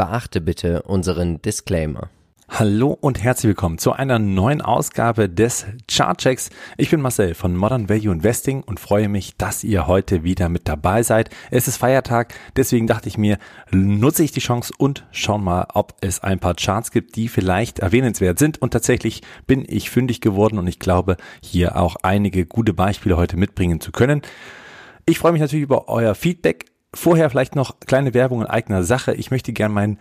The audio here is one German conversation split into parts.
Beachte bitte unseren Disclaimer. Hallo und herzlich willkommen zu einer neuen Ausgabe des Chartchecks. Ich bin Marcel von Modern Value Investing und freue mich, dass ihr heute wieder mit dabei seid. Es ist Feiertag, deswegen dachte ich mir, nutze ich die Chance und schauen mal, ob es ein paar Charts gibt, die vielleicht erwähnenswert sind. Und tatsächlich bin ich fündig geworden und ich glaube, hier auch einige gute Beispiele heute mitbringen zu können. Ich freue mich natürlich über euer Feedback. Vorher vielleicht noch kleine Werbung in eigener Sache. Ich möchte gern mein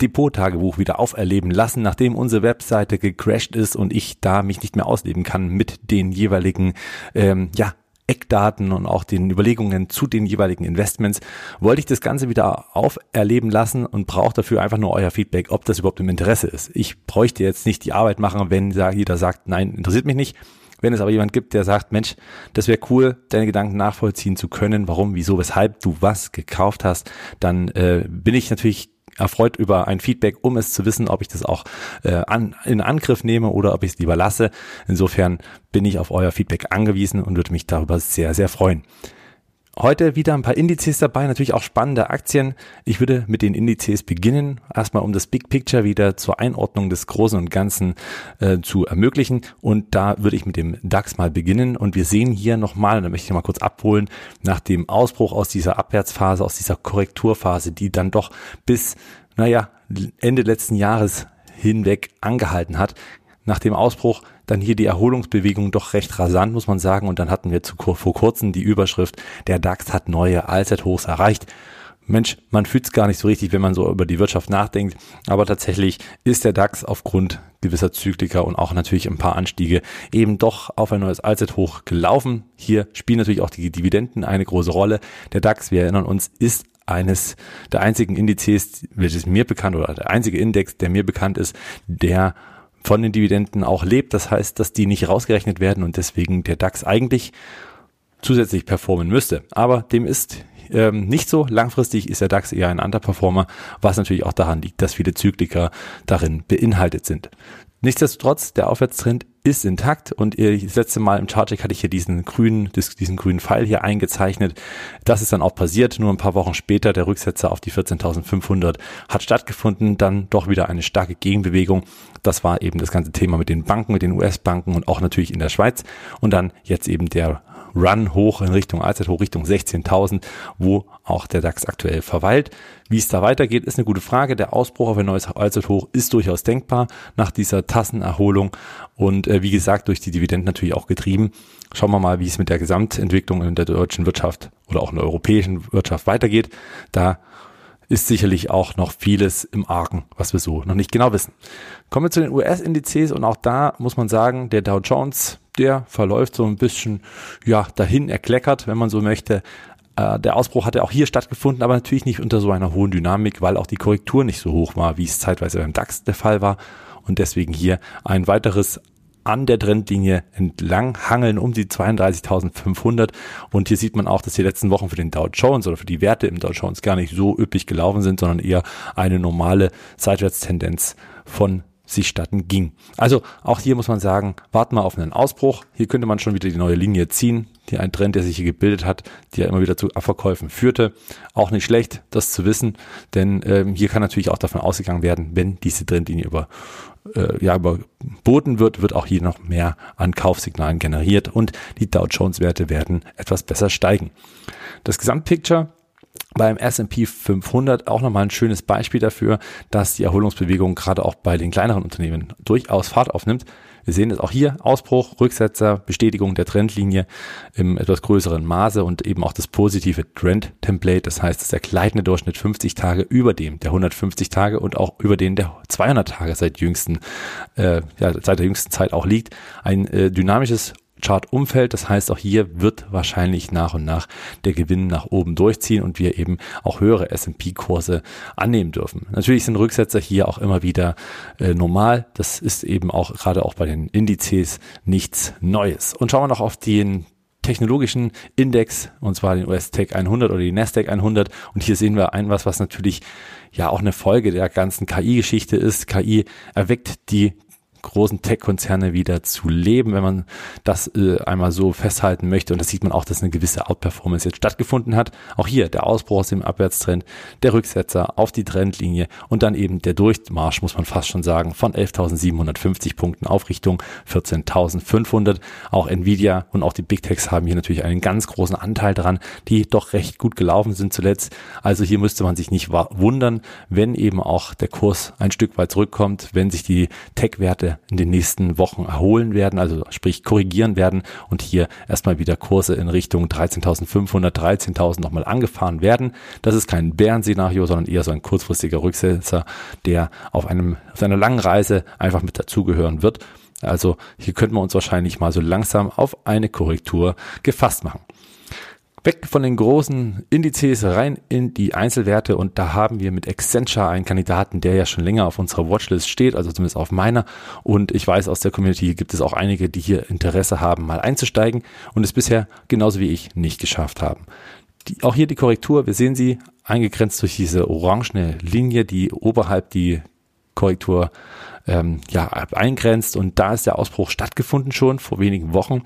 Depot-Tagebuch wieder auferleben lassen, nachdem unsere Webseite gecrashed ist und ich da mich nicht mehr ausleben kann mit den jeweiligen, ähm, ja, Eckdaten und auch den Überlegungen zu den jeweiligen Investments, wollte ich das Ganze wieder auferleben lassen und brauche dafür einfach nur euer Feedback, ob das überhaupt im Interesse ist. Ich bräuchte jetzt nicht die Arbeit machen, wenn jeder sagt, nein, interessiert mich nicht. Wenn es aber jemand gibt, der sagt, Mensch, das wäre cool, deine Gedanken nachvollziehen zu können, warum, wieso, weshalb du was gekauft hast, dann äh, bin ich natürlich erfreut über ein Feedback, um es zu wissen, ob ich das auch äh, an, in Angriff nehme oder ob ich es lieber lasse. Insofern bin ich auf euer Feedback angewiesen und würde mich darüber sehr, sehr freuen. Heute wieder ein paar Indizes dabei, natürlich auch spannende Aktien. Ich würde mit den Indizes beginnen, erstmal um das Big Picture wieder zur Einordnung des Großen und Ganzen äh, zu ermöglichen. Und da würde ich mit dem DAX mal beginnen. Und wir sehen hier nochmal, da möchte ich mal kurz abholen, nach dem Ausbruch aus dieser Abwärtsphase, aus dieser Korrekturphase, die dann doch bis, naja, Ende letzten Jahres hinweg angehalten hat, nach dem Ausbruch dann hier die Erholungsbewegung doch recht rasant, muss man sagen. Und dann hatten wir zu, vor kurzem die Überschrift, der DAX hat neue Allzeithochs erreicht. Mensch, man fühlt es gar nicht so richtig, wenn man so über die Wirtschaft nachdenkt. Aber tatsächlich ist der DAX aufgrund gewisser Zyklika und auch natürlich ein paar Anstiege eben doch auf ein neues Allzeithoch gelaufen. Hier spielen natürlich auch die Dividenden eine große Rolle. Der DAX, wir erinnern uns, ist eines der einzigen Indizes, welches mir bekannt oder der einzige Index, der mir bekannt ist, der von den Dividenden auch lebt. Das heißt, dass die nicht rausgerechnet werden und deswegen der DAX eigentlich zusätzlich performen müsste. Aber dem ist ähm, nicht so. Langfristig ist der DAX eher ein Underperformer, was natürlich auch daran liegt, dass viele Zykliker darin beinhaltet sind. Nichtsdestotrotz, der Aufwärtstrend ist intakt und das letzte Mal im Chartcheck hatte ich hier diesen grünen, diesen grünen Pfeil hier eingezeichnet. Das ist dann auch passiert. Nur ein paar Wochen später, der Rücksetzer auf die 14.500 hat stattgefunden. Dann doch wieder eine starke Gegenbewegung. Das war eben das ganze Thema mit den Banken, mit den US-Banken und auch natürlich in der Schweiz. Und dann jetzt eben der Run hoch in Richtung Allzeithoch, Richtung 16.000, wo auch der DAX aktuell verweilt. Wie es da weitergeht, ist eine gute Frage. Der Ausbruch auf ein neues Allzeithoch ist durchaus denkbar nach dieser Tassenerholung und äh, wie gesagt durch die Dividenden natürlich auch getrieben. Schauen wir mal, wie es mit der Gesamtentwicklung in der deutschen Wirtschaft oder auch in der europäischen Wirtschaft weitergeht. Da ist sicherlich auch noch vieles im Argen, was wir so noch nicht genau wissen. Kommen wir zu den US-Indizes und auch da muss man sagen, der Dow Jones, der verläuft so ein bisschen, ja, dahin erkleckert, wenn man so möchte. Äh, der Ausbruch hatte auch hier stattgefunden, aber natürlich nicht unter so einer hohen Dynamik, weil auch die Korrektur nicht so hoch war, wie es zeitweise beim DAX der Fall war. Und deswegen hier ein weiteres an der Trendlinie entlang hangeln um die 32.500 und hier sieht man auch, dass die letzten Wochen für den Dow Jones oder für die Werte im Dow Jones gar nicht so üppig gelaufen sind, sondern eher eine normale Seitwärtstendenz von sich statten ging. Also auch hier muss man sagen, warten wir auf einen Ausbruch. Hier könnte man schon wieder die neue Linie ziehen, die ein Trend, der sich hier gebildet hat, ja immer wieder zu Abverkäufen führte. Auch nicht schlecht, das zu wissen, denn ähm, hier kann natürlich auch davon ausgegangen werden, wenn diese Trendlinie über äh, ja, überboten wird, wird auch hier noch mehr an Kaufsignalen generiert und die Dow Jones Werte werden etwas besser steigen. Das Gesamtpicture beim S&P 500 auch nochmal ein schönes Beispiel dafür, dass die Erholungsbewegung gerade auch bei den kleineren Unternehmen durchaus Fahrt aufnimmt. Wir sehen es auch hier, Ausbruch, Rücksetzer, Bestätigung der Trendlinie im etwas größeren Maße und eben auch das positive Trend-Template. Das heißt, dass der gleitende Durchschnitt 50 Tage über dem der 150 Tage und auch über den der 200 Tage seit jüngsten, äh, ja, seit der jüngsten Zeit auch liegt. Ein äh, dynamisches Chart-Umfeld. Das heißt, auch hier wird wahrscheinlich nach und nach der Gewinn nach oben durchziehen und wir eben auch höhere S&P-Kurse annehmen dürfen. Natürlich sind Rücksetzer hier auch immer wieder äh, normal. Das ist eben auch gerade auch bei den Indizes nichts Neues. Und schauen wir noch auf den technologischen Index, und zwar den US Tech 100 oder die Nasdaq 100. Und hier sehen wir ein was, was natürlich ja auch eine Folge der ganzen KI-Geschichte ist. KI erweckt die großen Tech-Konzerne wieder zu leben, wenn man das äh, einmal so festhalten möchte. Und das sieht man auch, dass eine gewisse Outperformance jetzt stattgefunden hat. Auch hier der Ausbruch aus dem Abwärtstrend, der Rücksetzer auf die Trendlinie und dann eben der Durchmarsch, muss man fast schon sagen, von 11.750 Punkten auf Richtung 14.500. Auch Nvidia und auch die Big Techs haben hier natürlich einen ganz großen Anteil dran, die doch recht gut gelaufen sind zuletzt. Also hier müsste man sich nicht wundern, wenn eben auch der Kurs ein Stück weit zurückkommt, wenn sich die Tech-Werte in den nächsten Wochen erholen werden, also sprich korrigieren werden und hier erstmal wieder Kurse in Richtung 13.500, 13.000 nochmal angefahren werden. Das ist kein Bärenszenario, sondern eher so ein kurzfristiger Rücksetzer, der auf einem, auf einer langen Reise einfach mit dazugehören wird. Also hier könnten wir uns wahrscheinlich mal so langsam auf eine Korrektur gefasst machen. Weg von den großen Indizes rein in die Einzelwerte und da haben wir mit Accenture einen Kandidaten, der ja schon länger auf unserer Watchlist steht, also zumindest auf meiner und ich weiß aus der Community gibt es auch einige, die hier Interesse haben, mal einzusteigen und es bisher genauso wie ich nicht geschafft haben. Die, auch hier die Korrektur, wir sehen sie eingegrenzt durch diese orangene Linie, die oberhalb die Korrektur ähm, ja, eingrenzt und da ist der Ausbruch stattgefunden schon vor wenigen Wochen.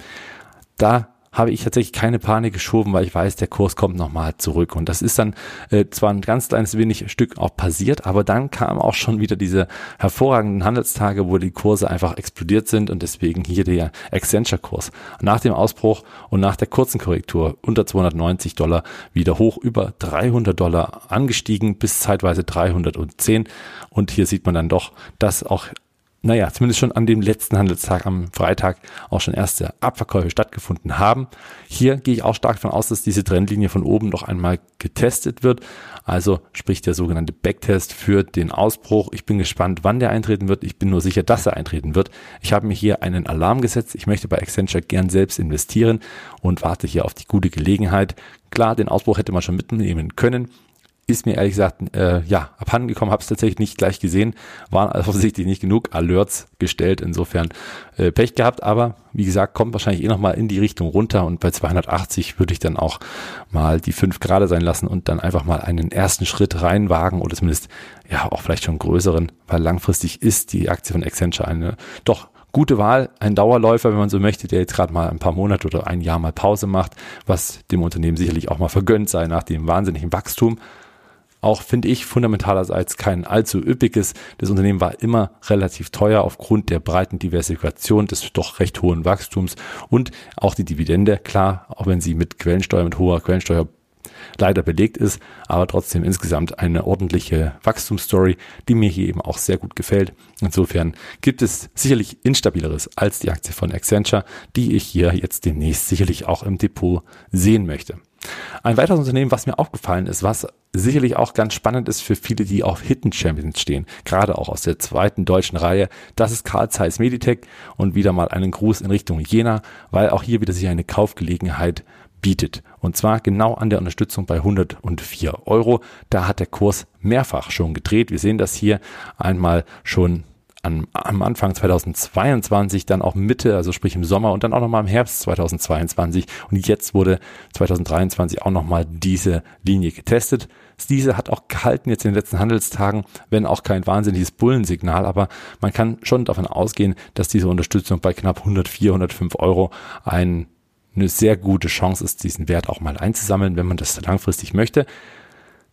Da habe ich tatsächlich keine Panik geschoben, weil ich weiß, der Kurs kommt nochmal zurück. Und das ist dann äh, zwar ein ganz kleines wenig Stück auch passiert, aber dann kamen auch schon wieder diese hervorragenden Handelstage, wo die Kurse einfach explodiert sind und deswegen hier der Accenture-Kurs. Nach dem Ausbruch und nach der kurzen Korrektur unter 290 Dollar wieder hoch über 300 Dollar angestiegen bis zeitweise 310. Und hier sieht man dann doch, dass auch naja, zumindest schon an dem letzten Handelstag am Freitag auch schon erste Abverkäufe stattgefunden haben. Hier gehe ich auch stark davon aus, dass diese Trendlinie von oben noch einmal getestet wird. Also sprich der sogenannte Backtest für den Ausbruch. Ich bin gespannt, wann der eintreten wird. Ich bin nur sicher, dass er eintreten wird. Ich habe mir hier einen Alarm gesetzt. Ich möchte bei Accenture gern selbst investieren und warte hier auf die gute Gelegenheit. Klar, den Ausbruch hätte man schon mitnehmen können ist mir ehrlich gesagt äh, ja abhanden gekommen, habe es tatsächlich nicht gleich gesehen, waren also offensichtlich nicht genug Alerts gestellt, insofern äh, Pech gehabt, aber wie gesagt, kommt wahrscheinlich eh nochmal in die Richtung runter und bei 280 würde ich dann auch mal die 5 gerade sein lassen und dann einfach mal einen ersten Schritt reinwagen oder zumindest ja auch vielleicht schon größeren, weil langfristig ist die Aktie von Accenture eine doch gute Wahl, ein Dauerläufer, wenn man so möchte, der jetzt gerade mal ein paar Monate oder ein Jahr mal Pause macht, was dem Unternehmen sicherlich auch mal vergönnt sei nach dem wahnsinnigen Wachstum auch finde ich fundamentalerseits kein allzu üppiges. Das Unternehmen war immer relativ teuer aufgrund der breiten Diversifikation des doch recht hohen Wachstums und auch die Dividende, klar, auch wenn sie mit Quellensteuer, mit hoher Quellensteuer leider belegt ist, aber trotzdem insgesamt eine ordentliche Wachstumsstory, die mir hier eben auch sehr gut gefällt. Insofern gibt es sicherlich instabileres als die Aktie von Accenture, die ich hier jetzt demnächst sicherlich auch im Depot sehen möchte. Ein weiteres Unternehmen, was mir aufgefallen ist, was sicherlich auch ganz spannend ist für viele, die auf Hidden Champions stehen, gerade auch aus der zweiten deutschen Reihe, das ist Carl Zeiss Meditech und wieder mal einen Gruß in Richtung Jena, weil auch hier wieder sich eine Kaufgelegenheit bietet. Und zwar genau an der Unterstützung bei 104 Euro. Da hat der Kurs mehrfach schon gedreht. Wir sehen das hier einmal schon am, am Anfang 2022, dann auch Mitte, also sprich im Sommer und dann auch nochmal im Herbst 2022. Und jetzt wurde 2023 auch nochmal diese Linie getestet. Diese hat auch gehalten jetzt in den letzten Handelstagen, wenn auch kein wahnsinniges Bullensignal, aber man kann schon davon ausgehen, dass diese Unterstützung bei knapp 104, 105 Euro ein, eine sehr gute Chance ist, diesen Wert auch mal einzusammeln, wenn man das langfristig möchte.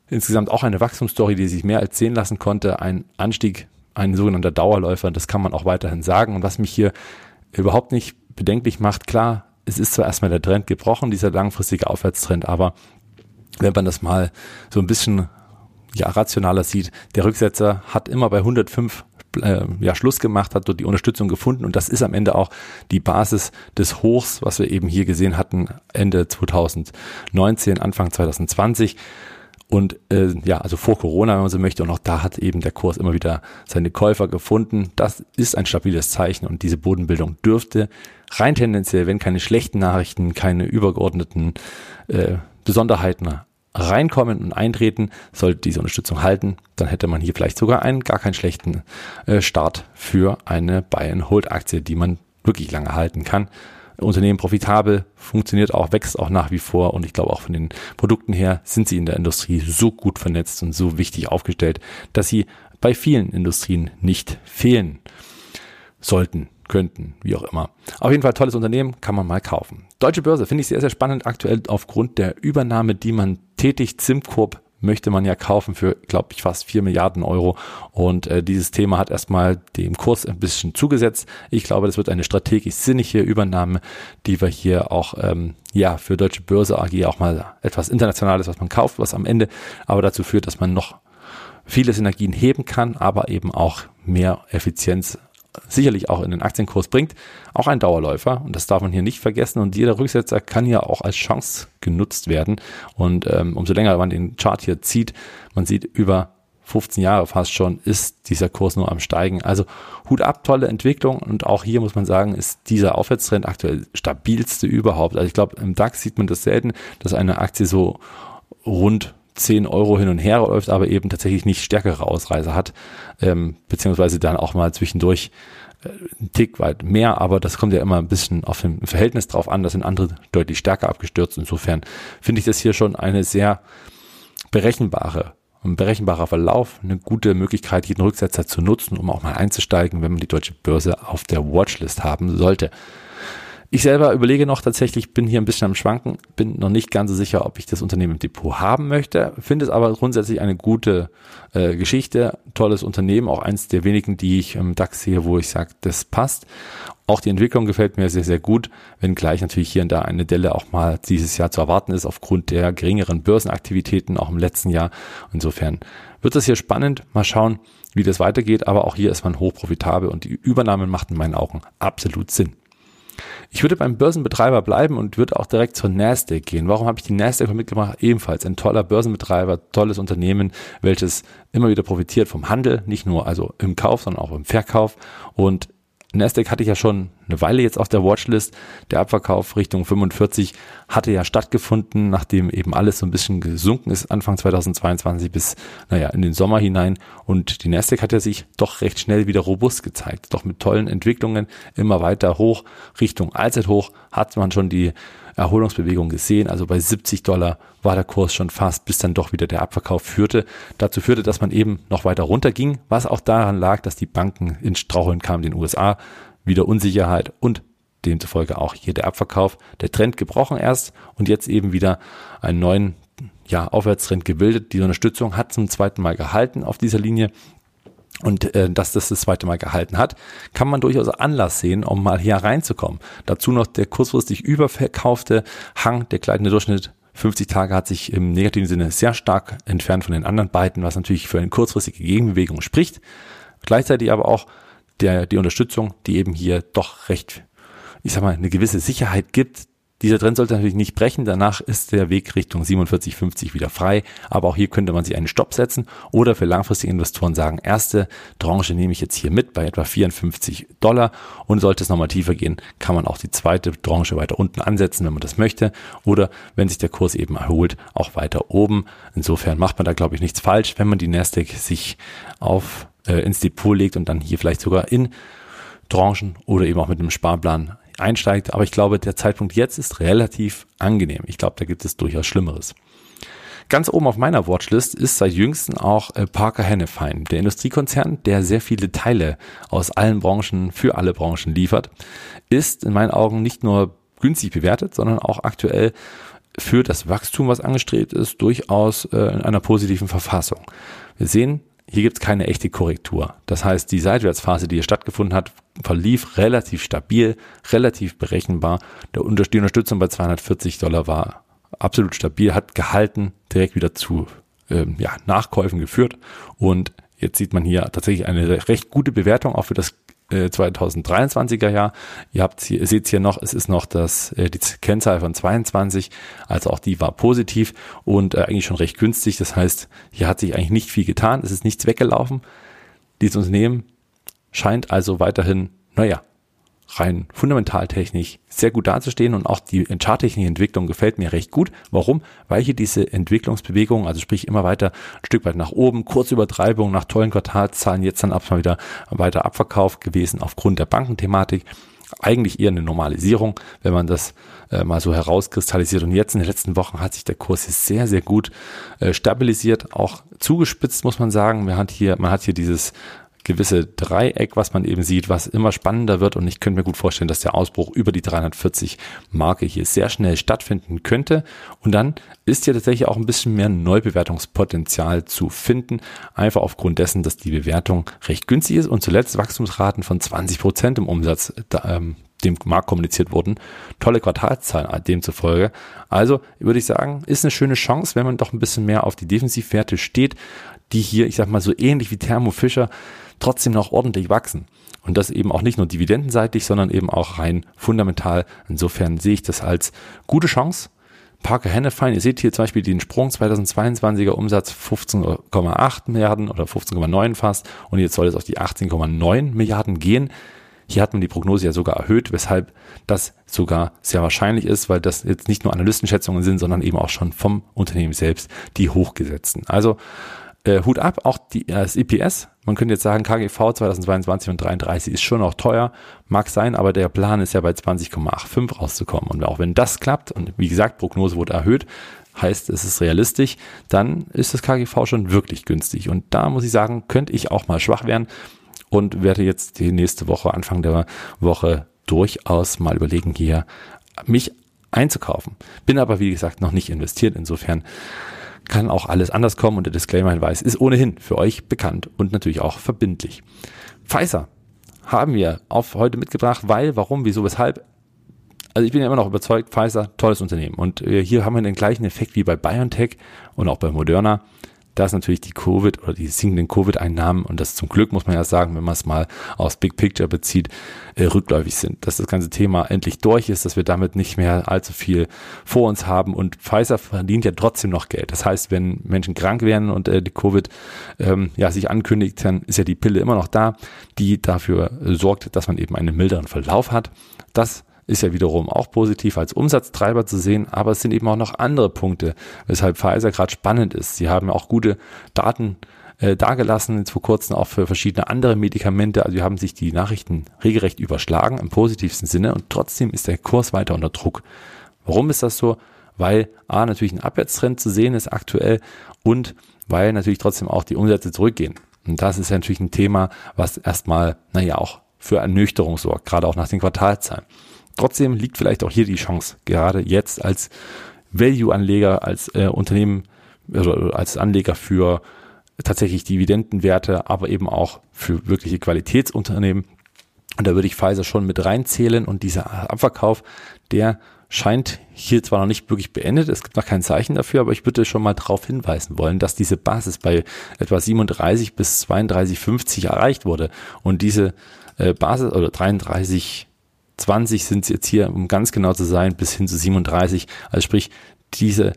Insgesamt auch eine Wachstumsstory, die sich mehr als sehen lassen konnte. Ein Anstieg ein sogenannter Dauerläufer, das kann man auch weiterhin sagen. Und was mich hier überhaupt nicht bedenklich macht, klar, es ist zwar erstmal der Trend gebrochen, dieser langfristige Aufwärtstrend, aber wenn man das mal so ein bisschen ja, rationaler sieht, der Rücksetzer hat immer bei 105 äh, ja, Schluss gemacht, hat dort die Unterstützung gefunden und das ist am Ende auch die Basis des Hochs, was wir eben hier gesehen hatten, Ende 2019, Anfang 2020. Und äh, ja, also vor Corona, wenn man so möchte, und auch da hat eben der Kurs immer wieder seine Käufer gefunden. Das ist ein stabiles Zeichen und diese Bodenbildung dürfte rein tendenziell, wenn keine schlechten Nachrichten, keine übergeordneten äh, Besonderheiten reinkommen und eintreten, sollte diese Unterstützung halten, dann hätte man hier vielleicht sogar einen gar keinen schlechten äh, Start für eine Buy-and-Hold-Aktie, die man wirklich lange halten kann. Unternehmen profitabel, funktioniert auch, wächst auch nach wie vor und ich glaube auch von den Produkten her sind sie in der Industrie so gut vernetzt und so wichtig aufgestellt, dass sie bei vielen Industrien nicht fehlen. sollten, könnten, wie auch immer. Auf jeden Fall tolles Unternehmen, kann man mal kaufen. Deutsche Börse finde ich sehr, sehr spannend aktuell aufgrund der Übernahme, die man tätigt. SimCorp möchte man ja kaufen für, glaube ich, fast vier Milliarden Euro. Und äh, dieses Thema hat erstmal dem Kurs ein bisschen zugesetzt. Ich glaube, das wird eine strategisch sinnige Übernahme, die wir hier auch ähm, ja für Deutsche Börse AG auch mal etwas Internationales, was man kauft, was am Ende aber dazu führt, dass man noch viele Synergien heben kann, aber eben auch mehr Effizienz sicherlich auch in den Aktienkurs bringt, auch ein Dauerläufer. Und das darf man hier nicht vergessen. Und jeder Rücksetzer kann ja auch als Chance genutzt werden. Und ähm, umso länger man den Chart hier zieht, man sieht über 15 Jahre fast schon, ist dieser Kurs nur am Steigen. Also Hut ab, tolle Entwicklung. Und auch hier muss man sagen, ist dieser Aufwärtstrend aktuell stabilste überhaupt. Also ich glaube, im DAX sieht man das selten, dass eine Aktie so rund 10 Euro hin und her läuft, aber eben tatsächlich nicht stärkere Ausreise hat, ähm, beziehungsweise dann auch mal zwischendurch äh, ein Tick weit mehr, aber das kommt ja immer ein bisschen auf dem Verhältnis drauf an, da sind andere deutlich stärker abgestürzt. Insofern finde ich das hier schon eine sehr berechenbare ein berechenbarer Verlauf, eine gute Möglichkeit, jeden Rücksetzer zu nutzen, um auch mal einzusteigen, wenn man die deutsche Börse auf der Watchlist haben sollte. Ich selber überlege noch tatsächlich, bin hier ein bisschen am Schwanken, bin noch nicht ganz so sicher, ob ich das Unternehmen im Depot haben möchte, finde es aber grundsätzlich eine gute äh, Geschichte, tolles Unternehmen, auch eins der wenigen, die ich im DAX sehe, wo ich sage, das passt. Auch die Entwicklung gefällt mir sehr, sehr gut, wenngleich natürlich hier und da eine Delle auch mal dieses Jahr zu erwarten ist, aufgrund der geringeren Börsenaktivitäten auch im letzten Jahr. Insofern wird das hier spannend. Mal schauen, wie das weitergeht, aber auch hier ist man hochprofitabel und die Übernahme macht in meinen Augen absolut Sinn. Ich würde beim Börsenbetreiber bleiben und würde auch direkt zur Nasdaq gehen. Warum habe ich die Nasdaq mitgemacht? Ebenfalls ein toller Börsenbetreiber, tolles Unternehmen, welches immer wieder profitiert vom Handel, nicht nur also im Kauf, sondern auch im Verkauf und Nasdaq hatte ich ja schon eine Weile jetzt auf der Watchlist. Der Abverkauf Richtung 45 hatte ja stattgefunden, nachdem eben alles so ein bisschen gesunken ist Anfang 2022 bis, naja, in den Sommer hinein. Und die Nasdaq hat ja sich doch recht schnell wieder robust gezeigt. Doch mit tollen Entwicklungen immer weiter hoch Richtung Allzeithoch hat man schon die Erholungsbewegung gesehen. Also bei 70 Dollar war der Kurs schon fast, bis dann doch wieder der Abverkauf führte. Dazu führte, dass man eben noch weiter runterging, was auch daran lag, dass die Banken ins Straucheln kamen, den USA, wieder Unsicherheit und demzufolge auch hier der Abverkauf. Der Trend gebrochen erst und jetzt eben wieder einen neuen ja, Aufwärtstrend gebildet. Die Unterstützung hat zum zweiten Mal gehalten auf dieser Linie und äh, dass das das zweite Mal gehalten hat, kann man durchaus Anlass sehen, um mal hier reinzukommen. Dazu noch der kurzfristig überverkaufte Hang, der gleitende Durchschnitt 50 Tage hat sich im negativen Sinne sehr stark entfernt von den anderen beiden, was natürlich für eine kurzfristige Gegenbewegung spricht. Gleichzeitig aber auch der, die Unterstützung, die eben hier doch recht, ich sag mal, eine gewisse Sicherheit gibt, dieser Trend sollte natürlich nicht brechen. Danach ist der Weg Richtung 47,50 wieder frei. Aber auch hier könnte man sich einen Stopp setzen oder für langfristige Investoren sagen, erste Tranche nehme ich jetzt hier mit bei etwa 54 Dollar. Und sollte es nochmal tiefer gehen, kann man auch die zweite Tranche weiter unten ansetzen, wenn man das möchte. Oder wenn sich der Kurs eben erholt, auch weiter oben. Insofern macht man da, glaube ich, nichts falsch, wenn man die Nasdaq sich auf, äh, ins Depot legt und dann hier vielleicht sogar in Tranchen oder eben auch mit einem Sparplan einsteigt. Aber ich glaube, der Zeitpunkt jetzt ist relativ angenehm. Ich glaube, da gibt es durchaus Schlimmeres. Ganz oben auf meiner Watchlist ist seit jüngsten auch äh, Parker Hannifin, der Industriekonzern, der sehr viele Teile aus allen Branchen für alle Branchen liefert, ist in meinen Augen nicht nur günstig bewertet, sondern auch aktuell für das Wachstum, was angestrebt ist, durchaus äh, in einer positiven Verfassung. Wir sehen, hier gibt es keine echte Korrektur. Das heißt, die Seitwärtsphase, die hier stattgefunden hat, verlief relativ stabil, relativ berechenbar. Der Unter die Unterstützung bei 240 Dollar war absolut stabil, hat gehalten, direkt wieder zu ähm, ja, Nachkäufen geführt. Und jetzt sieht man hier tatsächlich eine recht gute Bewertung auch für das 2023er äh, Jahr. Ihr habt hier, seht hier noch, es ist noch das, äh, die Kennzahl von 22, also auch die war positiv und äh, eigentlich schon recht günstig. Das heißt, hier hat sich eigentlich nicht viel getan, es ist nichts weggelaufen. Dieses Unternehmen scheint also weiterhin, naja, rein fundamentaltechnisch sehr gut dazustehen und auch die charttechnische Entwicklung gefällt mir recht gut. Warum? Weil hier diese Entwicklungsbewegung, also sprich immer weiter ein Stück weit nach oben, kurze Übertreibung nach tollen Quartalzahlen, jetzt dann ab mal wieder weiter Abverkauf gewesen aufgrund der Bankenthematik. Eigentlich eher eine Normalisierung, wenn man das äh, mal so herauskristallisiert. Und jetzt in den letzten Wochen hat sich der Kurs sehr, sehr gut äh, stabilisiert, auch zugespitzt, muss man sagen. Man hat hier, man hat hier dieses gewisse Dreieck, was man eben sieht, was immer spannender wird. Und ich könnte mir gut vorstellen, dass der Ausbruch über die 340 Marke hier sehr schnell stattfinden könnte. Und dann ist hier tatsächlich auch ein bisschen mehr Neubewertungspotenzial zu finden. Einfach aufgrund dessen, dass die Bewertung recht günstig ist und zuletzt Wachstumsraten von 20 Prozent im Umsatz ähm, dem Markt kommuniziert wurden. Tolle Quartalszahlen demzufolge. Also würde ich sagen, ist eine schöne Chance, wenn man doch ein bisschen mehr auf die Defensivwerte steht, die hier, ich sag mal, so ähnlich wie Thermo Fischer trotzdem noch ordentlich wachsen. Und das eben auch nicht nur dividendenseitig, sondern eben auch rein fundamental. Insofern sehe ich das als gute Chance. Parker Hennefein, ihr seht hier zum Beispiel den Sprung 2022er Umsatz 15,8 Milliarden oder 15,9 fast und jetzt soll es auf die 18,9 Milliarden gehen. Hier hat man die Prognose ja sogar erhöht, weshalb das sogar sehr wahrscheinlich ist, weil das jetzt nicht nur Analystenschätzungen sind, sondern eben auch schon vom Unternehmen selbst die hochgesetzten. Also äh, Hut ab, auch die, äh, das EPS. Man könnte jetzt sagen, KGV 2022 und 33 ist schon noch teuer, mag sein, aber der Plan ist ja bei 20,85 rauszukommen. Und auch wenn das klappt, und wie gesagt, Prognose wurde erhöht, heißt es ist realistisch, dann ist das KGV schon wirklich günstig. Und da muss ich sagen, könnte ich auch mal schwach werden und werde jetzt die nächste Woche, Anfang der Woche durchaus mal überlegen, hier mich einzukaufen. Bin aber, wie gesagt, noch nicht investiert. Insofern kann auch alles anders kommen und der Disclaimer-Hinweis ist ohnehin für euch bekannt und natürlich auch verbindlich. Pfizer haben wir auf heute mitgebracht, weil, warum, wieso, weshalb. Also ich bin ja immer noch überzeugt, Pfizer, tolles Unternehmen. Und äh, hier haben wir den gleichen Effekt wie bei BioNTech und auch bei Moderna dass natürlich die Covid oder die sinkenden Covid-Einnahmen und das zum Glück muss man ja sagen, wenn man es mal aus Big Picture bezieht, äh, rückläufig sind, dass das ganze Thema endlich durch ist, dass wir damit nicht mehr allzu viel vor uns haben und Pfizer verdient ja trotzdem noch Geld. Das heißt, wenn Menschen krank werden und äh, die Covid ähm, ja sich ankündigt, dann ist ja die Pille immer noch da, die dafür sorgt, dass man eben einen milderen Verlauf hat. Das ist ja wiederum auch positiv als Umsatztreiber zu sehen, aber es sind eben auch noch andere Punkte, weshalb Pfizer gerade spannend ist. Sie haben auch gute Daten äh, dargelassen, jetzt vor kurzem auch für verschiedene andere Medikamente. Also wir haben sich die Nachrichten regelrecht überschlagen im positivsten Sinne und trotzdem ist der Kurs weiter unter Druck. Warum ist das so? Weil A natürlich ein Abwärtstrend zu sehen ist aktuell und weil natürlich trotzdem auch die Umsätze zurückgehen. Und das ist ja natürlich ein Thema, was erstmal, naja, auch für Ernüchterung sorgt, gerade auch nach den Quartalzahlen. Trotzdem liegt vielleicht auch hier die Chance, gerade jetzt als Value-Anleger, als äh, Unternehmen, also als Anleger für tatsächlich Dividendenwerte, aber eben auch für wirkliche Qualitätsunternehmen. Und da würde ich Pfizer schon mit reinzählen und dieser Abverkauf, der scheint hier zwar noch nicht wirklich beendet, es gibt noch kein Zeichen dafür, aber ich würde schon mal darauf hinweisen wollen, dass diese Basis bei etwa 37 bis 32,50 erreicht wurde und diese äh, Basis oder 33 20 sind es jetzt hier, um ganz genau zu sein, bis hin zu 37. Also sprich, diese,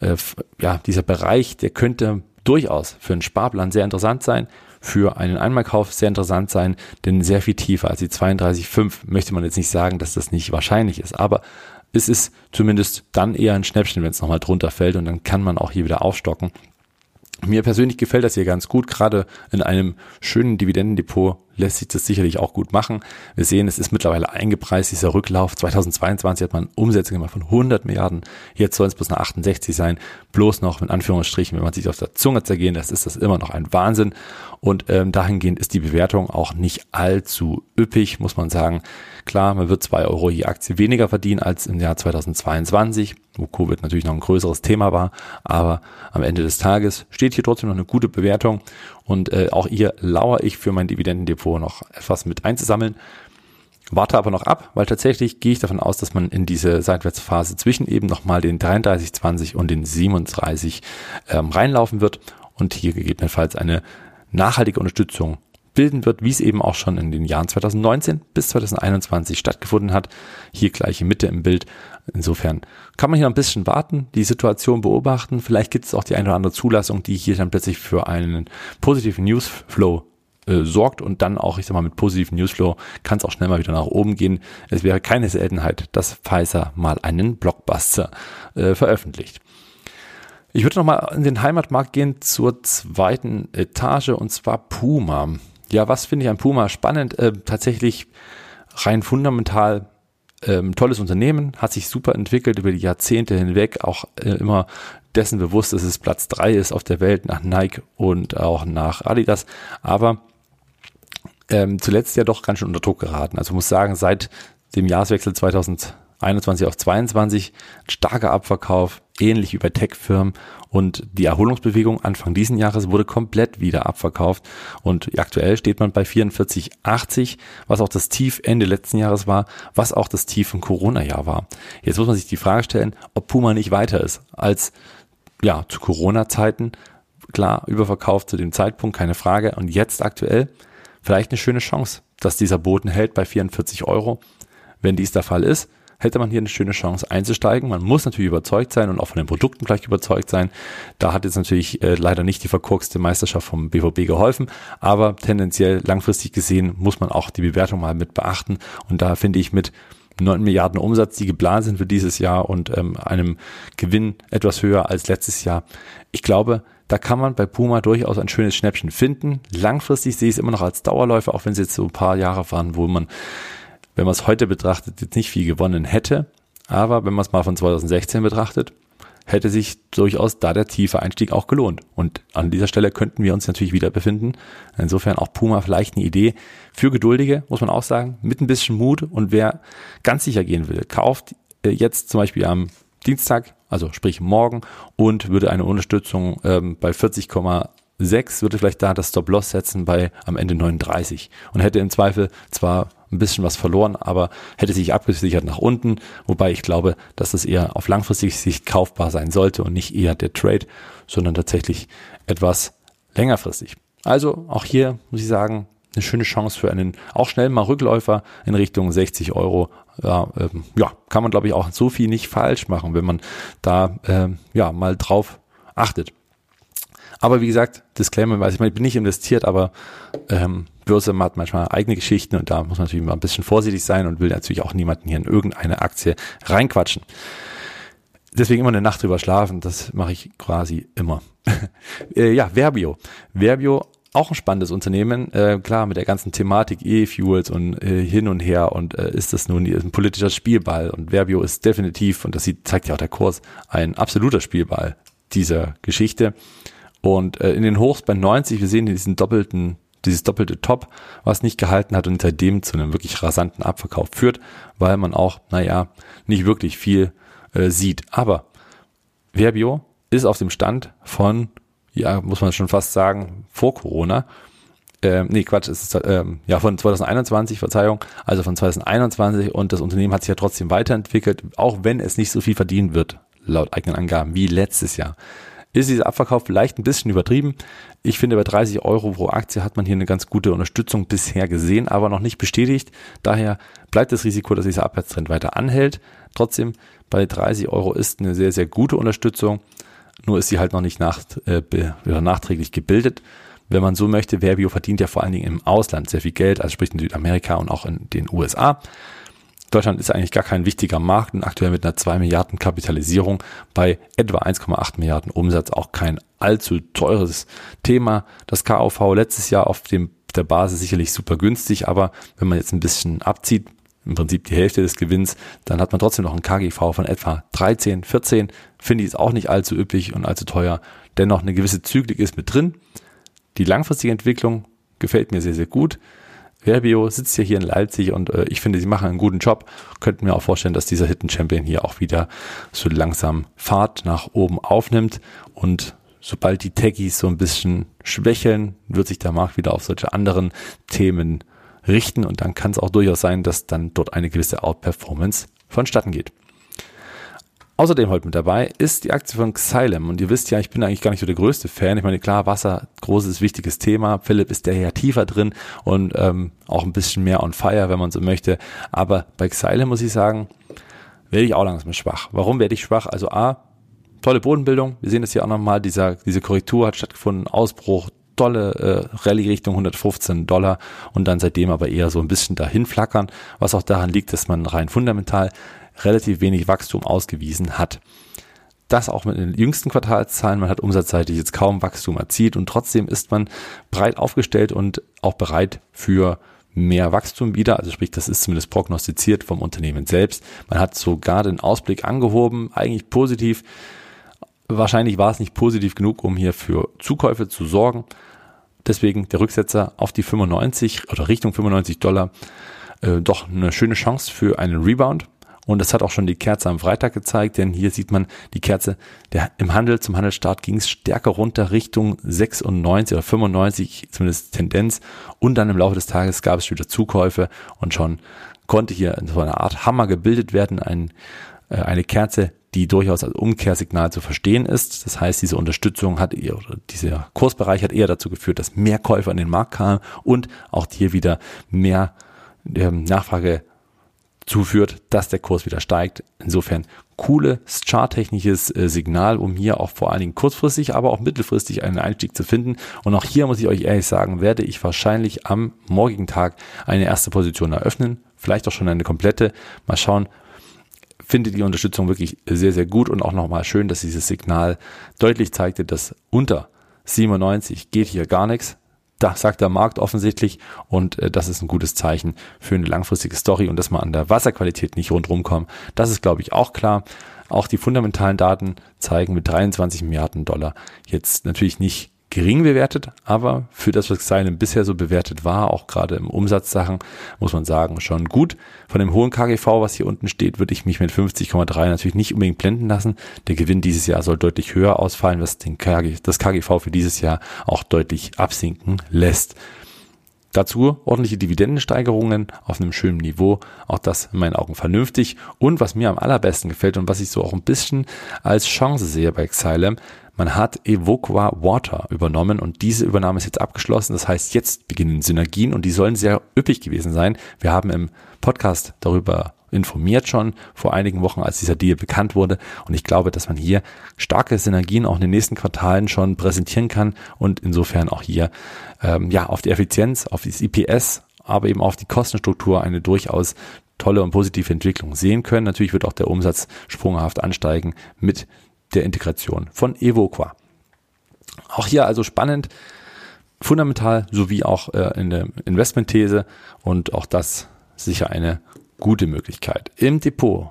äh, ja, dieser Bereich, der könnte durchaus für einen Sparplan sehr interessant sein, für einen Einmalkauf sehr interessant sein, denn sehr viel tiefer als die 32,5 möchte man jetzt nicht sagen, dass das nicht wahrscheinlich ist, aber es ist zumindest dann eher ein Schnäppchen, wenn es nochmal drunter fällt und dann kann man auch hier wieder aufstocken. Mir persönlich gefällt das hier ganz gut, gerade in einem schönen Dividendendepot lässt sich das sicherlich auch gut machen. Wir sehen, es ist mittlerweile eingepreist, dieser Rücklauf. 2022 hat man Umsätze gemacht von 100 Milliarden. Jetzt soll es bis nach 68 sein. Bloß noch mit Anführungsstrichen, wenn man sich auf der Zunge zergehen lässt, ist das immer noch ein Wahnsinn. Und ähm, dahingehend ist die Bewertung auch nicht allzu üppig, muss man sagen. Klar, man wird zwei Euro je Aktie weniger verdienen als im Jahr 2022, wo Covid natürlich noch ein größeres Thema war. Aber am Ende des Tages steht hier trotzdem noch eine gute Bewertung. Und äh, auch hier lauere ich für mein Dividendendepot noch etwas mit einzusammeln. Warte aber noch ab, weil tatsächlich gehe ich davon aus, dass man in diese Seitwärtsphase zwischen eben nochmal den 33,20 und den 37 ähm, reinlaufen wird und hier gegebenenfalls eine nachhaltige Unterstützung bilden wird, wie es eben auch schon in den Jahren 2019 bis 2021 stattgefunden hat. Hier gleiche Mitte im Bild. Insofern kann man hier ein bisschen warten, die Situation beobachten. Vielleicht gibt es auch die eine oder andere Zulassung, die hier dann plötzlich für einen positiven Newsflow äh, sorgt und dann auch, ich sag mal, mit positiven Newsflow kann es auch schnell mal wieder nach oben gehen. Es wäre keine Seltenheit, dass Pfizer mal einen Blockbuster äh, veröffentlicht. Ich würde nochmal in den Heimatmarkt gehen zur zweiten Etage und zwar Puma. Ja, was finde ich an Puma spannend? Äh, tatsächlich rein fundamental ähm, tolles Unternehmen, hat sich super entwickelt über die Jahrzehnte hinweg, auch äh, immer dessen bewusst, dass es Platz drei ist auf der Welt nach Nike und auch nach Adidas. Aber ähm, zuletzt ja doch ganz schön unter Druck geraten. Also muss sagen, seit dem Jahreswechsel 2021 auf 22 starker Abverkauf, ähnlich wie bei Tech-Firmen und die Erholungsbewegung Anfang diesen Jahres wurde komplett wieder abverkauft und aktuell steht man bei 44,80, was auch das Tief Ende letzten Jahres war, was auch das Tief im Corona-Jahr war. Jetzt muss man sich die Frage stellen, ob Puma nicht weiter ist als ja zu Corona-Zeiten. Klar, überverkauft zu dem Zeitpunkt, keine Frage. Und jetzt aktuell vielleicht eine schöne Chance, dass dieser Boden hält bei 44 Euro. Wenn dies der Fall ist, hätte man hier eine schöne Chance einzusteigen. Man muss natürlich überzeugt sein und auch von den Produkten gleich überzeugt sein. Da hat jetzt natürlich äh, leider nicht die verkorkste Meisterschaft vom BVB geholfen, aber tendenziell langfristig gesehen muss man auch die Bewertung mal mit beachten und da finde ich mit 9 Milliarden Umsatz, die geplant sind für dieses Jahr und ähm, einem Gewinn etwas höher als letztes Jahr. Ich glaube, da kann man bei Puma durchaus ein schönes Schnäppchen finden. Langfristig sehe ich es immer noch als Dauerläufer, auch wenn es jetzt so ein paar Jahre waren, wo man wenn man es heute betrachtet, jetzt nicht viel gewonnen hätte. Aber wenn man es mal von 2016 betrachtet, hätte sich durchaus da der tiefe Einstieg auch gelohnt. Und an dieser Stelle könnten wir uns natürlich wieder befinden. Insofern auch Puma vielleicht eine Idee für Geduldige, muss man auch sagen, mit ein bisschen Mut. Und wer ganz sicher gehen will, kauft äh, jetzt zum Beispiel am Dienstag, also sprich morgen, und würde eine Unterstützung ähm, bei 40,6, würde vielleicht da das Stop-Loss setzen bei am Ende 39 und hätte im Zweifel zwar ein bisschen was verloren, aber hätte sich abgesichert nach unten, wobei ich glaube, dass das eher auf langfristig Sicht kaufbar sein sollte und nicht eher der Trade, sondern tatsächlich etwas längerfristig. Also auch hier muss ich sagen, eine schöne Chance für einen auch schnell mal Rückläufer in Richtung 60 Euro. Ja, ähm, ja kann man glaube ich auch so viel nicht falsch machen, wenn man da ähm, ja mal drauf achtet. Aber wie gesagt, Disclaimer, weiß ich, ich bin nicht investiert, aber ähm, Börse hat manchmal eigene Geschichten und da muss man natürlich mal ein bisschen vorsichtig sein und will natürlich auch niemanden hier in irgendeine Aktie reinquatschen. Deswegen immer eine Nacht drüber schlafen, das mache ich quasi immer. äh, ja, Verbio. Verbio auch ein spannendes Unternehmen, äh, klar mit der ganzen Thematik E-Fuels und äh, hin und her und äh, ist das nun ein politischer Spielball und Verbio ist definitiv, und das sieht, zeigt ja auch der Kurs, ein absoluter Spielball dieser Geschichte. Und äh, in den Hochs bei 90, wir sehen diesen doppelten dieses doppelte Top, was nicht gehalten hat und seitdem zu einem wirklich rasanten Abverkauf führt, weil man auch, naja, nicht wirklich viel äh, sieht. Aber Verbio ist auf dem Stand von, ja, muss man schon fast sagen, vor Corona. Ähm, nee, Quatsch, es ist ähm, ja von 2021, Verzeihung, also von 2021 und das Unternehmen hat sich ja trotzdem weiterentwickelt, auch wenn es nicht so viel verdienen wird, laut eigenen Angaben, wie letztes Jahr ist dieser Abverkauf vielleicht ein bisschen übertrieben. Ich finde, bei 30 Euro pro Aktie hat man hier eine ganz gute Unterstützung bisher gesehen, aber noch nicht bestätigt. Daher bleibt das Risiko, dass dieser Abwärtstrend weiter anhält. Trotzdem, bei 30 Euro ist eine sehr, sehr gute Unterstützung. Nur ist sie halt noch nicht nach, äh, nachträglich gebildet. Wenn man so möchte, Verbio verdient ja vor allen Dingen im Ausland sehr viel Geld, also sprich in Südamerika und auch in den USA. Deutschland ist eigentlich gar kein wichtiger Markt und aktuell mit einer 2 Milliarden Kapitalisierung bei etwa 1,8 Milliarden Umsatz auch kein allzu teures Thema. Das KAV letztes Jahr auf dem, der Basis sicherlich super günstig, aber wenn man jetzt ein bisschen abzieht, im Prinzip die Hälfte des Gewinns, dann hat man trotzdem noch ein KGV von etwa 13, 14. Finde ich es auch nicht allzu üppig und allzu teuer. Dennoch eine gewisse Zyklik ist mit drin. Die langfristige Entwicklung gefällt mir sehr, sehr gut. Verbio sitzt ja hier in Leipzig und äh, ich finde, sie machen einen guten Job. Könnten mir auch vorstellen, dass dieser Hidden Champion hier auch wieder so langsam Fahrt nach oben aufnimmt und sobald die Techies so ein bisschen schwächeln, wird sich der Markt wieder auf solche anderen Themen richten und dann kann es auch durchaus sein, dass dann dort eine gewisse Outperformance vonstatten geht. Außerdem heute mit dabei ist die Aktie von Xylem. Und ihr wisst ja, ich bin eigentlich gar nicht so der größte Fan. Ich meine, klar, Wasser, großes, wichtiges Thema. Philipp ist der ja tiefer drin und ähm, auch ein bisschen mehr on fire, wenn man so möchte. Aber bei Xylem muss ich sagen, werde ich auch langsam schwach. Warum werde ich schwach? Also A, tolle Bodenbildung. Wir sehen das hier auch nochmal. Dieser, diese Korrektur hat stattgefunden. Ausbruch, tolle äh, Rallye Richtung 115 Dollar und dann seitdem aber eher so ein bisschen dahin flackern, was auch daran liegt, dass man rein fundamental relativ wenig Wachstum ausgewiesen hat. Das auch mit den jüngsten Quartalszahlen, man hat umsatzseitig jetzt kaum Wachstum erzielt und trotzdem ist man breit aufgestellt und auch bereit für mehr Wachstum wieder. Also sprich, das ist zumindest prognostiziert vom Unternehmen selbst. Man hat sogar den Ausblick angehoben, eigentlich positiv. Wahrscheinlich war es nicht positiv genug, um hier für Zukäufe zu sorgen. deswegen der Rücksetzer auf die 95 oder Richtung 95 Dollar äh, doch eine schöne Chance für einen Rebound. Und das hat auch schon die Kerze am Freitag gezeigt, denn hier sieht man die Kerze, der im Handel zum Handelsstart ging es stärker runter Richtung 96 oder 95, zumindest Tendenz. Und dann im Laufe des Tages gab es wieder Zukäufe und schon konnte hier so eine Art Hammer gebildet werden, ein, äh, eine Kerze, die durchaus als Umkehrsignal zu verstehen ist. Das heißt, diese Unterstützung hat eher, dieser Kursbereich hat eher dazu geführt, dass mehr Käufer in den Markt kamen und auch hier wieder mehr ähm, Nachfrage zuführt, dass der Kurs wieder steigt. Insofern cooles charttechnisches äh, Signal, um hier auch vor allen Dingen kurzfristig, aber auch mittelfristig einen Einstieg zu finden. Und auch hier muss ich euch ehrlich sagen, werde ich wahrscheinlich am morgigen Tag eine erste Position eröffnen, vielleicht auch schon eine komplette. Mal schauen, finde die Unterstützung wirklich sehr, sehr gut und auch nochmal schön, dass dieses Signal deutlich zeigte, dass unter 97 geht hier gar nichts da sagt der Markt offensichtlich und äh, das ist ein gutes Zeichen für eine langfristige Story und dass man an der Wasserqualität nicht rundherum kommt. Das ist, glaube ich, auch klar. Auch die fundamentalen Daten zeigen mit 23 Milliarden Dollar jetzt natürlich nicht gering bewertet, aber für das, was Xylem bisher so bewertet war, auch gerade im Umsatzsachen, muss man sagen, schon gut. Von dem hohen KGV, was hier unten steht, würde ich mich mit 50,3 natürlich nicht unbedingt blenden lassen. Der Gewinn dieses Jahr soll deutlich höher ausfallen, was den KG, das KGV für dieses Jahr auch deutlich absinken lässt. Dazu ordentliche Dividendensteigerungen auf einem schönen Niveau. Auch das in meinen Augen vernünftig. Und was mir am allerbesten gefällt und was ich so auch ein bisschen als Chance sehe bei Xylem, man hat Evoqua Water übernommen und diese Übernahme ist jetzt abgeschlossen. Das heißt, jetzt beginnen Synergien und die sollen sehr üppig gewesen sein. Wir haben im Podcast darüber informiert schon vor einigen Wochen, als dieser Deal bekannt wurde. Und ich glaube, dass man hier starke Synergien auch in den nächsten Quartalen schon präsentieren kann und insofern auch hier ähm, ja auf die Effizienz, auf das IPS, aber eben auf die Kostenstruktur eine durchaus tolle und positive Entwicklung sehen können. Natürlich wird auch der Umsatz sprunghaft ansteigen mit der Integration von Evoqua. Auch hier also spannend, fundamental sowie auch äh, in der Investmentthese und auch das sicher eine gute Möglichkeit. Im Depot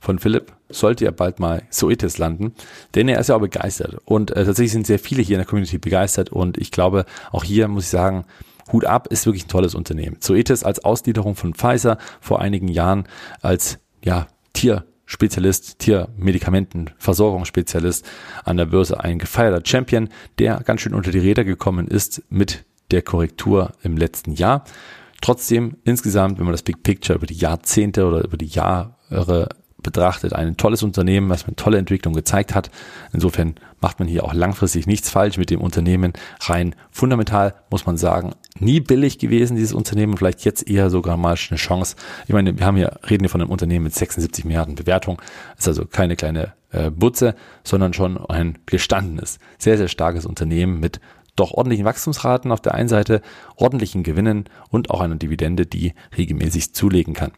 von Philipp sollte er bald mal Soetis landen, denn er ist ja auch begeistert und äh, tatsächlich sind sehr viele hier in der Community begeistert und ich glaube, auch hier muss ich sagen, Hut ab, ist wirklich ein tolles Unternehmen. Zoetis als Ausgliederung von Pfizer vor einigen Jahren als ja, Tier Spezialist, Tiermedikamentenversorgungsspezialist an der Börse, ein gefeierter Champion, der ganz schön unter die Räder gekommen ist mit der Korrektur im letzten Jahr. Trotzdem insgesamt, wenn man das Big Picture über die Jahrzehnte oder über die Jahre betrachtet, ein tolles Unternehmen, was eine tolle Entwicklung gezeigt hat. Insofern macht man hier auch langfristig nichts falsch mit dem Unternehmen. Rein fundamental muss man sagen, nie billig gewesen, dieses Unternehmen, vielleicht jetzt eher sogar mal eine Chance. Ich meine, wir haben hier, reden hier von einem Unternehmen mit 76 Milliarden Bewertung. Ist also keine kleine äh, Butze, sondern schon ein gestandenes, sehr, sehr starkes Unternehmen mit doch ordentlichen Wachstumsraten auf der einen Seite, ordentlichen Gewinnen und auch einer Dividende, die regelmäßig zulegen kann.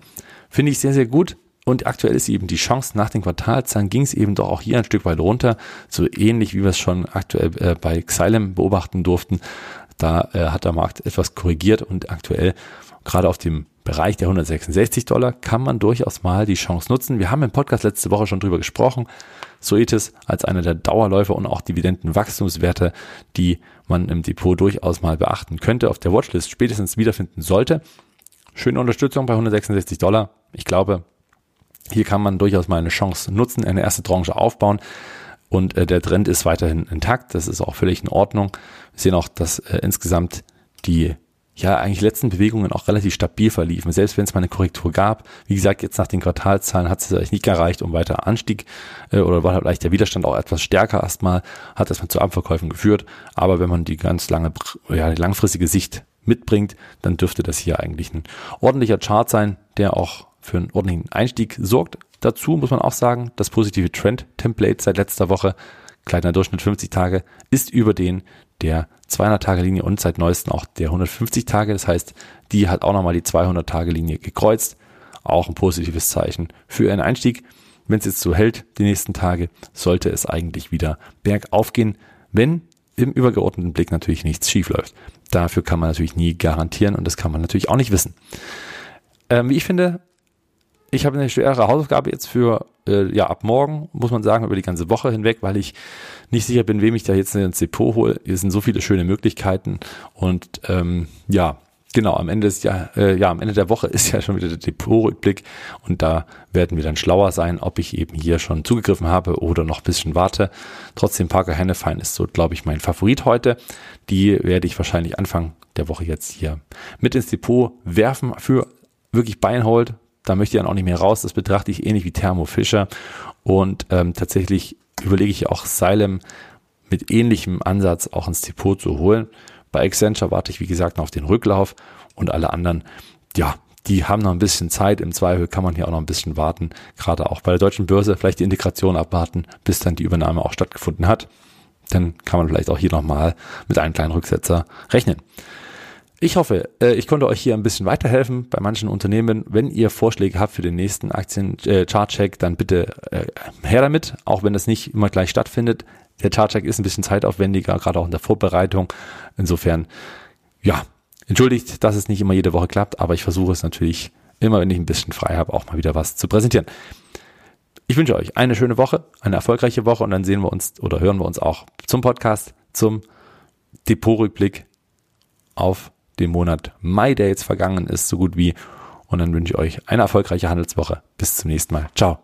Finde ich sehr, sehr gut. Und aktuell ist eben die Chance, nach den Quartalzahlen ging es eben doch auch hier ein Stück weit runter, so ähnlich wie wir es schon aktuell äh, bei Xylem beobachten durften. Da äh, hat der Markt etwas korrigiert und aktuell gerade auf dem Bereich der 166 Dollar kann man durchaus mal die Chance nutzen. Wir haben im Podcast letzte Woche schon drüber gesprochen. Soetis als einer der Dauerläufer und auch Dividendenwachstumswerte, die man im Depot durchaus mal beachten könnte, auf der Watchlist spätestens wiederfinden sollte. Schöne Unterstützung bei 166 Dollar. Ich glaube, hier kann man durchaus mal eine Chance nutzen, eine erste Tranche aufbauen. Und äh, der Trend ist weiterhin intakt. Das ist auch völlig in Ordnung. Wir sehen auch, dass äh, insgesamt die ja eigentlich letzten Bewegungen auch relativ stabil verliefen. Selbst wenn es mal eine Korrektur gab, wie gesagt, jetzt nach den Quartalzahlen hat es eigentlich nicht gereicht, um weiter Anstieg äh, oder war vielleicht der Widerstand auch etwas stärker erstmal, hat erstmal zu Abverkäufen geführt. Aber wenn man die ganz lange, ja, die langfristige Sicht mitbringt, dann dürfte das hier eigentlich ein ordentlicher Chart sein, der auch für einen ordentlichen Einstieg sorgt. Dazu muss man auch sagen, das positive Trend-Template seit letzter Woche, kleiner Durchschnitt 50 Tage, ist über den der 200-Tage-Linie und seit neuestem auch der 150 Tage. Das heißt, die hat auch nochmal die 200-Tage-Linie gekreuzt. Auch ein positives Zeichen für einen Einstieg. Wenn es jetzt so hält, die nächsten Tage, sollte es eigentlich wieder bergauf gehen, wenn im übergeordneten Blick natürlich nichts schief. Dafür kann man natürlich nie garantieren und das kann man natürlich auch nicht wissen. Ähm, wie ich finde, ich habe eine schwere Hausaufgabe jetzt für, äh, ja, ab morgen, muss man sagen, über die ganze Woche hinweg, weil ich nicht sicher bin, wem ich da jetzt ins Depot hole. Hier sind so viele schöne Möglichkeiten und ähm, ja, Genau, am Ende ist ja, äh, ja, am Ende der Woche ist ja schon wieder der Depotrückblick und da werden wir dann schlauer sein, ob ich eben hier schon zugegriffen habe oder noch ein bisschen warte. Trotzdem Parker Hennefein ist so, glaube ich, mein Favorit heute. Die werde ich wahrscheinlich Anfang der Woche jetzt hier mit ins Depot werfen für wirklich Beinhold. Da möchte ich dann auch nicht mehr raus. Das betrachte ich ähnlich wie Thermo Fischer und ähm, tatsächlich überlege ich auch Silem mit ähnlichem Ansatz auch ins Depot zu holen. Bei Accenture warte ich, wie gesagt, noch auf den Rücklauf und alle anderen, ja, die haben noch ein bisschen Zeit. Im Zweifel kann man hier auch noch ein bisschen warten. Gerade auch bei der deutschen Börse vielleicht die Integration abwarten, bis dann die Übernahme auch stattgefunden hat. Dann kann man vielleicht auch hier nochmal mit einem kleinen Rücksetzer rechnen. Ich hoffe, äh, ich konnte euch hier ein bisschen weiterhelfen bei manchen Unternehmen. Wenn ihr Vorschläge habt für den nächsten Aktien-Chart-Check, äh, dann bitte äh, her damit, auch wenn das nicht immer gleich stattfindet. Der Chartcheck ist ein bisschen zeitaufwendiger, gerade auch in der Vorbereitung. Insofern, ja, entschuldigt, dass es nicht immer jede Woche klappt, aber ich versuche es natürlich immer, wenn ich ein bisschen frei habe, auch mal wieder was zu präsentieren. Ich wünsche euch eine schöne Woche, eine erfolgreiche Woche und dann sehen wir uns oder hören wir uns auch zum Podcast, zum Depotrückblick auf den Monat Mai, der jetzt vergangen ist, so gut wie. Und dann wünsche ich euch eine erfolgreiche Handelswoche. Bis zum nächsten Mal. Ciao.